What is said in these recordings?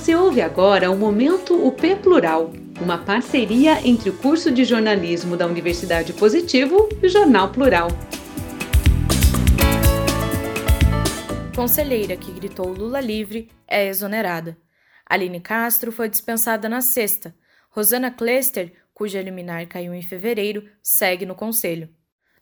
Você ouve agora o Momento UP Plural, uma parceria entre o curso de jornalismo da Universidade Positivo e o Jornal Plural. Conselheira que gritou Lula livre é exonerada. Aline Castro foi dispensada na sexta. Rosana Klester, cuja liminar caiu em fevereiro, segue no conselho.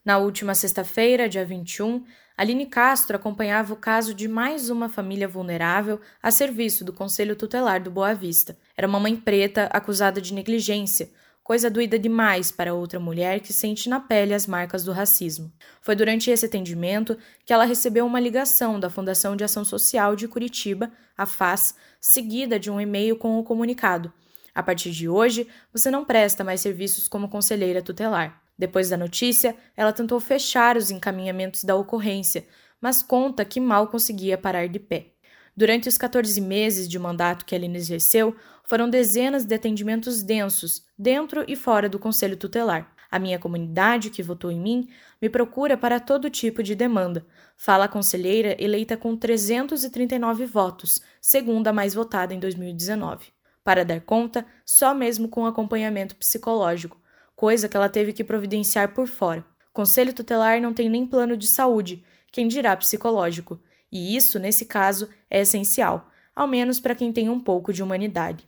Na última sexta-feira, dia 21, Aline Castro acompanhava o caso de mais uma família vulnerável a serviço do Conselho Tutelar do Boa Vista. Era uma mãe preta acusada de negligência, coisa doída demais para outra mulher que sente na pele as marcas do racismo. Foi durante esse atendimento que ela recebeu uma ligação da Fundação de Ação Social de Curitiba, a FAS, seguida de um e-mail com o comunicado. A partir de hoje, você não presta mais serviços como conselheira tutelar. Depois da notícia, ela tentou fechar os encaminhamentos da ocorrência, mas conta que mal conseguia parar de pé. Durante os 14 meses de mandato que Aline exerceu, foram dezenas de atendimentos densos, dentro e fora do Conselho Tutelar. A minha comunidade, que votou em mim, me procura para todo tipo de demanda, fala a conselheira eleita com 339 votos, segunda mais votada em 2019. Para dar conta, só mesmo com acompanhamento psicológico, coisa que ela teve que providenciar por fora. Conselho tutelar não tem nem plano de saúde, quem dirá psicológico, e isso, nesse caso, é essencial, ao menos para quem tem um pouco de humanidade.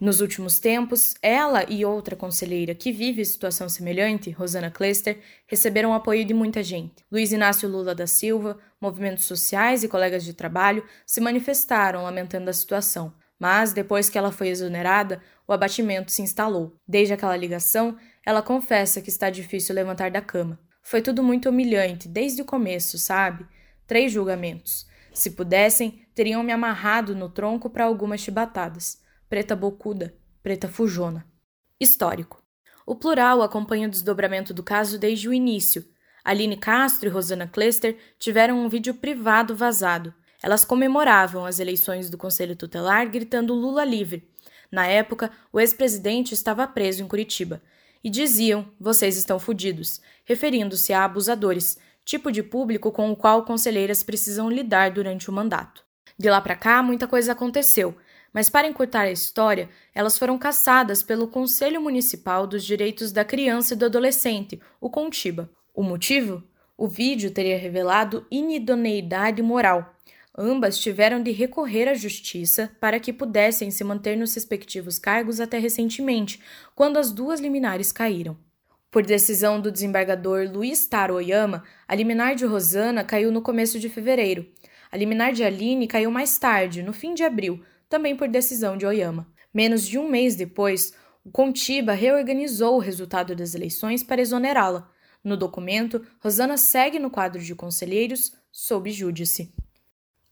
Nos últimos tempos, ela e outra conselheira que vive situação semelhante, Rosana Klester, receberam apoio de muita gente. Luiz Inácio Lula da Silva, movimentos sociais e colegas de trabalho se manifestaram lamentando a situação, mas depois que ela foi exonerada, o abatimento se instalou. Desde aquela ligação, ela confessa que está difícil levantar da cama. Foi tudo muito humilhante, desde o começo, sabe? Três julgamentos. Se pudessem, teriam me amarrado no tronco para algumas chibatadas. Preta bocuda, preta fujona. Histórico. O plural acompanha o desdobramento do caso desde o início. Aline Castro e Rosana Klester tiveram um vídeo privado vazado. Elas comemoravam as eleições do Conselho Tutelar gritando Lula livre. Na época, o ex-presidente estava preso em Curitiba e diziam: vocês estão fodidos, referindo-se a abusadores, tipo de público com o qual conselheiras precisam lidar durante o mandato. De lá para cá, muita coisa aconteceu, mas para encurtar a história, elas foram caçadas pelo Conselho Municipal dos Direitos da Criança e do Adolescente, o CONTIBA. O motivo? O vídeo teria revelado inidoneidade moral, Ambas tiveram de recorrer à justiça para que pudessem se manter nos respectivos cargos até recentemente, quando as duas liminares caíram. Por decisão do desembargador Luiz Taro Oyama, a liminar de Rosana caiu no começo de fevereiro. A liminar de Aline caiu mais tarde, no fim de abril, também por decisão de Oyama. Menos de um mês depois, o Contiba reorganizou o resultado das eleições para exonerá-la. No documento, Rosana segue no quadro de conselheiros sob júdice.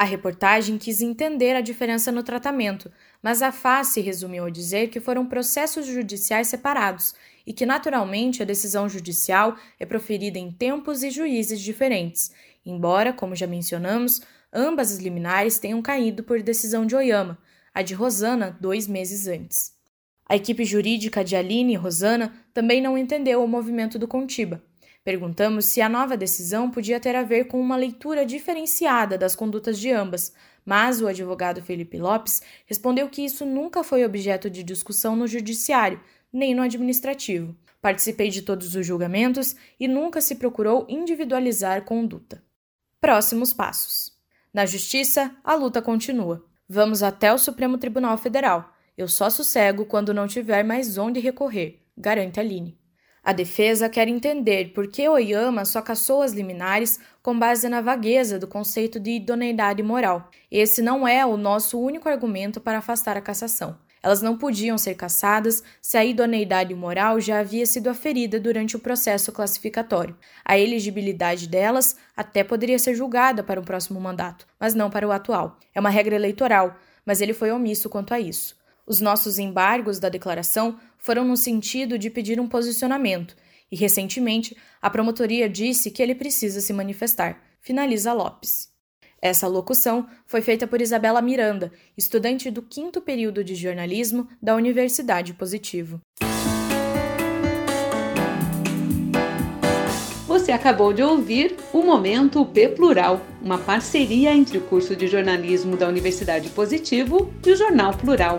A reportagem quis entender a diferença no tratamento, mas a face resumiu a dizer que foram processos judiciais separados e que, naturalmente, a decisão judicial é proferida em tempos e juízes diferentes, embora, como já mencionamos, ambas as liminares tenham caído por decisão de Oyama, a de Rosana dois meses antes. A equipe jurídica de Aline e Rosana também não entendeu o movimento do Contiba Perguntamos se a nova decisão podia ter a ver com uma leitura diferenciada das condutas de ambas, mas o advogado Felipe Lopes respondeu que isso nunca foi objeto de discussão no judiciário, nem no administrativo. Participei de todos os julgamentos e nunca se procurou individualizar conduta. Próximos passos. Na Justiça, a luta continua. Vamos até o Supremo Tribunal Federal. Eu só sossego quando não tiver mais onde recorrer, garante Aline. A defesa quer entender por que Oyama só caçou as liminares com base na vagueza do conceito de idoneidade moral. Esse não é o nosso único argumento para afastar a cassação. Elas não podiam ser cassadas se a idoneidade moral já havia sido aferida durante o processo classificatório. A elegibilidade delas até poderia ser julgada para o próximo mandato, mas não para o atual. É uma regra eleitoral, mas ele foi omisso quanto a isso. Os nossos embargos da declaração foram no sentido de pedir um posicionamento, e recentemente a promotoria disse que ele precisa se manifestar. Finaliza Lopes. Essa locução foi feita por Isabela Miranda, estudante do quinto período de jornalismo da Universidade Positivo. Você acabou de ouvir o Momento P Plural, uma parceria entre o curso de jornalismo da Universidade Positivo e o Jornal Plural.